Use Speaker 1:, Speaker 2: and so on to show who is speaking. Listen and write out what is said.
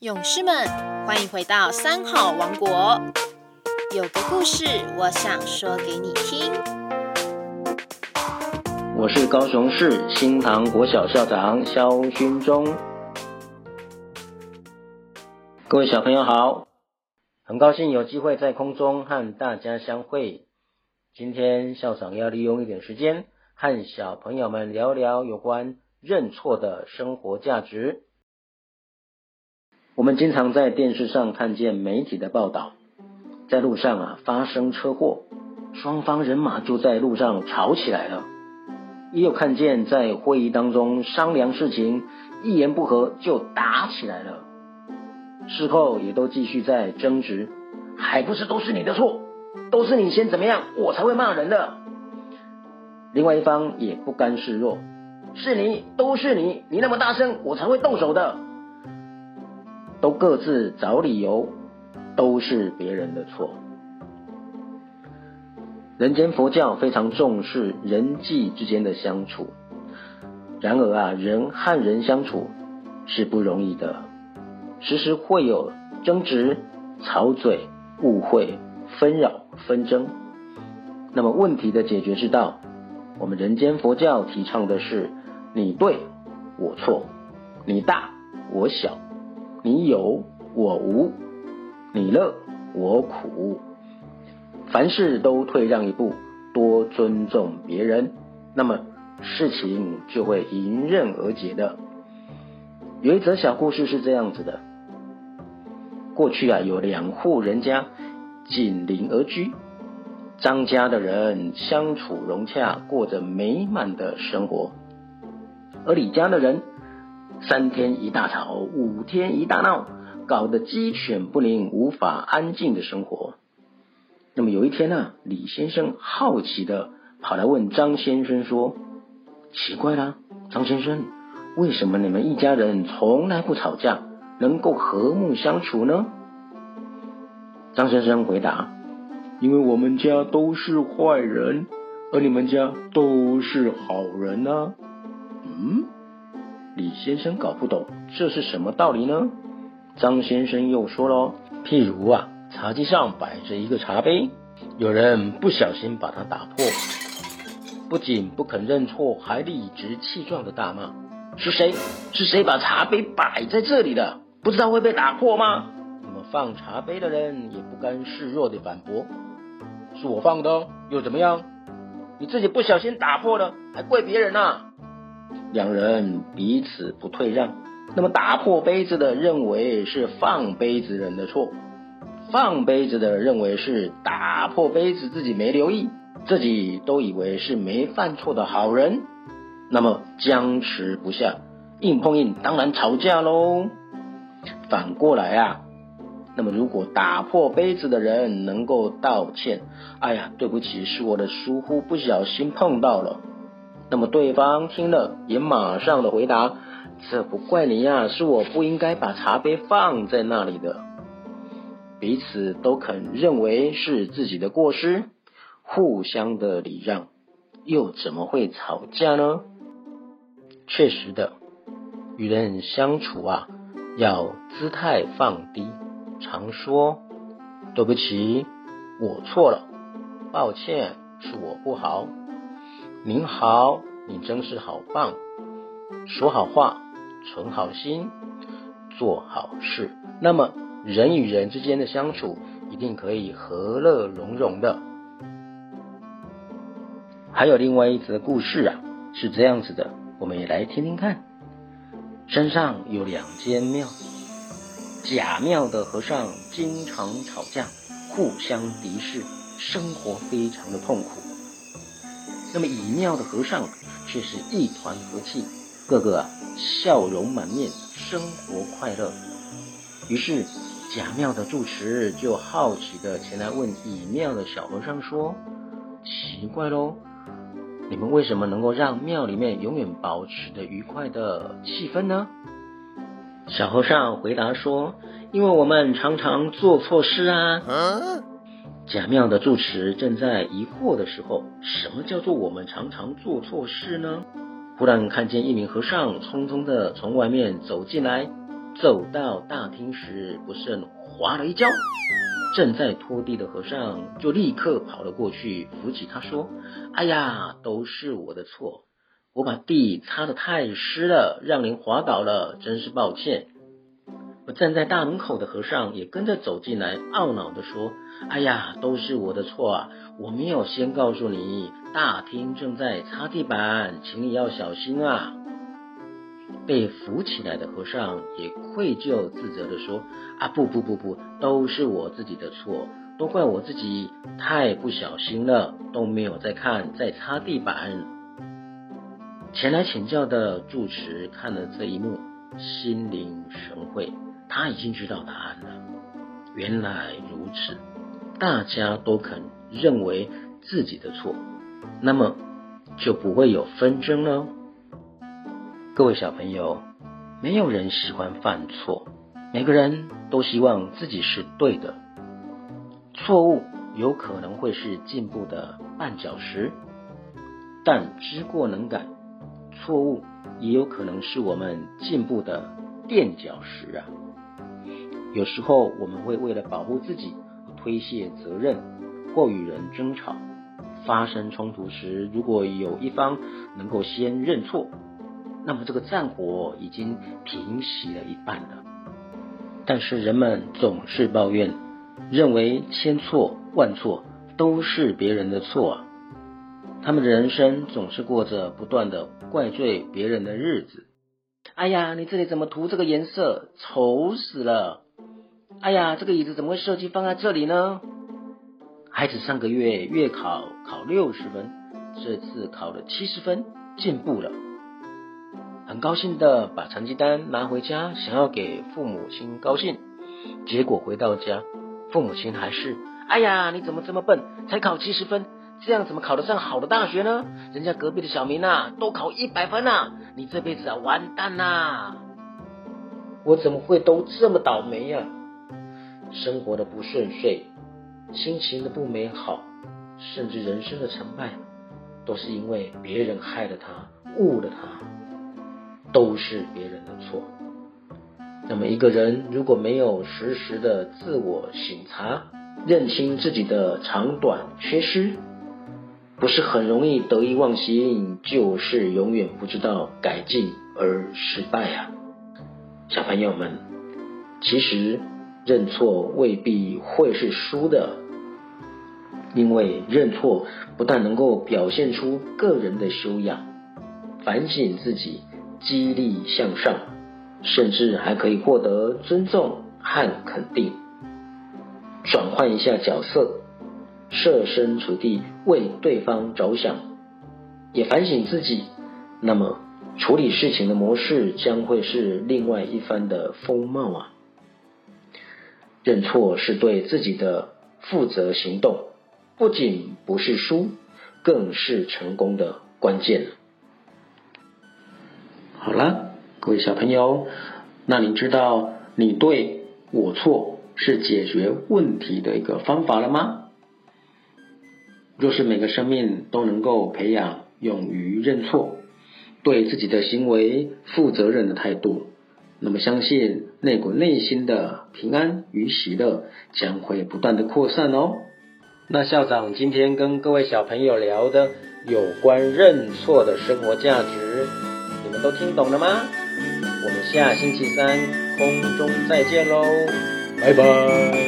Speaker 1: 勇士们，欢迎回到三好王国。有个故事，我想说给你听。
Speaker 2: 我是高雄市新塘国小校长肖勋忠。各位小朋友好，很高兴有机会在空中和大家相会。今天校长要利用一点时间，和小朋友们聊聊有关认错的生活价值。我们经常在电视上看见媒体的报道，在路上啊发生车祸，双方人马就在路上吵起来了；也有看见在会议当中商量事情，一言不合就打起来了。事后也都继续在争执，还不是都是你的错，都是你先怎么样，我才会骂人的。另外一方也不甘示弱，是你，都是你，你那么大声，我才会动手的。都各自找理由，都是别人的错。人间佛教非常重视人际之间的相处，然而啊，人和人相处是不容易的，时时会有争执、吵嘴、误会、纷扰、纷争。那么问题的解决之道，我们人间佛教提倡的是：你对我错，你大我小。你有我无，你乐我苦，凡事都退让一步，多尊重别人，那么事情就会迎刃而解的。有一则小故事是这样子的：过去啊，有两户人家紧邻而居，张家的人相处融洽，过着美满的生活，而李家的人。三天一大吵，五天一大闹，搞得鸡犬不宁，无法安静的生活。那么有一天呢，李先生好奇的跑来问张先生说：“奇怪啦，张先生，为什么你们一家人从来不吵架，能够和睦相处呢？”张先生回答：“因为我们家都是坏人，而你们家都是好人呢。”李先生搞不懂这是什么道理呢？张先生又说喽：“譬如啊，茶几上摆着一个茶杯，有人不小心把它打破，不仅不肯认错，还理直气壮的大骂：是谁？是谁把茶杯摆在这里的？不知道会被打破吗？那么放茶杯的人也不甘示弱的反驳：是我放的，又怎么样？你自己不小心打破了，还怪别人呐？”两人彼此不退让，那么打破杯子的认为是放杯子人的错，放杯子的认为是打破杯子自己没留意，自己都以为是没犯错的好人，那么僵持不下，硬碰硬，当然吵架喽。反过来啊，那么如果打破杯子的人能够道歉，哎呀，对不起，是我的疏忽，不小心碰到了。那么对方听了也马上的回答：“这不怪你呀，是我不应该把茶杯放在那里的。”彼此都肯认为是自己的过失，互相的礼让，又怎么会吵架呢？确实的，与人相处啊，要姿态放低，常说：“对不起，我错了，抱歉，是我不好。”您好，你真是好棒！说好话，存好心，做好事，那么人与人之间的相处一定可以和乐融融的。还有另外一则故事啊，是这样子的，我们也来听听看。山上有两间庙，假庙的和尚经常吵架，互相敌视，生活非常的痛苦。那么乙庙的和尚却是一团和气，个个笑容满面，生活快乐。于是甲庙的住持就好奇的前来问乙庙的小和尚说：“奇怪喽，你们为什么能够让庙里面永远保持着愉快的气氛呢？”小和尚回答说：“因为我们常常做错事啊。”假庙的住持正在疑惑的时候，什么叫做我们常常做错事呢？忽然看见一名和尚匆匆的从外面走进来，走到大厅时，不慎滑了一跤。正在拖地的和尚就立刻跑了过去，扶起他说：“哎呀，都是我的错，我把地擦得太湿了，让您滑倒了，真是抱歉。”站在大门口的和尚也跟着走进来，懊恼的说：“哎呀，都是我的错啊！我没有先告诉你，大厅正在擦地板，请你要小心啊！”被扶起来的和尚也愧疚自责的说：“啊，不不不不，都是我自己的错，都怪我自己太不小心了，都没有在看，在擦地板。”前来请教的住持看了这一幕，心领神会。他已经知道答案了。原来如此，大家都肯认为自己的错，那么就不会有纷争了。各位小朋友，没有人喜欢犯错，每个人都希望自己是对的。错误有可能会是进步的绊脚石，但知过能改，错误也有可能是我们进步的垫脚石啊。有时候我们会为了保护自己推卸责任，或与人争吵。发生冲突时，如果有一方能够先认错，那么这个战火已经平息了一半了。但是人们总是抱怨，认为千错万错都是别人的错啊。他们的人生总是过着不断的怪罪别人的日子。哎呀，你这里怎么涂这个颜色，丑死了！哎呀，这个椅子怎么会设计放在这里呢？孩子上个月月考考六十分，这次考了七十分，进步了。很高兴的把成绩单拿回家，想要给父母亲高兴。结果回到家，父母亲还是：哎呀，你怎么这么笨，才考七十分？这样怎么考得上好的大学呢？人家隔壁的小明啊，都考一百分啊，你这辈子啊完蛋啦！我怎么会都这么倒霉呀？生活的不顺遂，心情的不美好，甚至人生的成败，都是因为别人害了他，误了他，都是别人的错。那么一个人如果没有时时的自我省察，认清自己的长短缺失，不是很容易得意忘形，就是永远不知道改进而失败啊！小朋友们，其实。认错未必会是输的，因为认错不但能够表现出个人的修养、反省自己、激励向上，甚至还可以获得尊重和肯定。转换一下角色，设身处地为对方着想，也反省自己，那么处理事情的模式将会是另外一番的风貌啊！认错是对自己的负责行动，不仅不是输，更是成功的关键。好了，各位小朋友，那你知道你对我错是解决问题的一个方法了吗？若是每个生命都能够培养勇于认错，对自己的行为负责任的态度。那么，相信那股内心的平安与喜乐将会不断的扩散哦。那校长今天跟各位小朋友聊的有关认错的生活价值，你们都听懂了吗？我们下星期三空中再见喽，拜拜。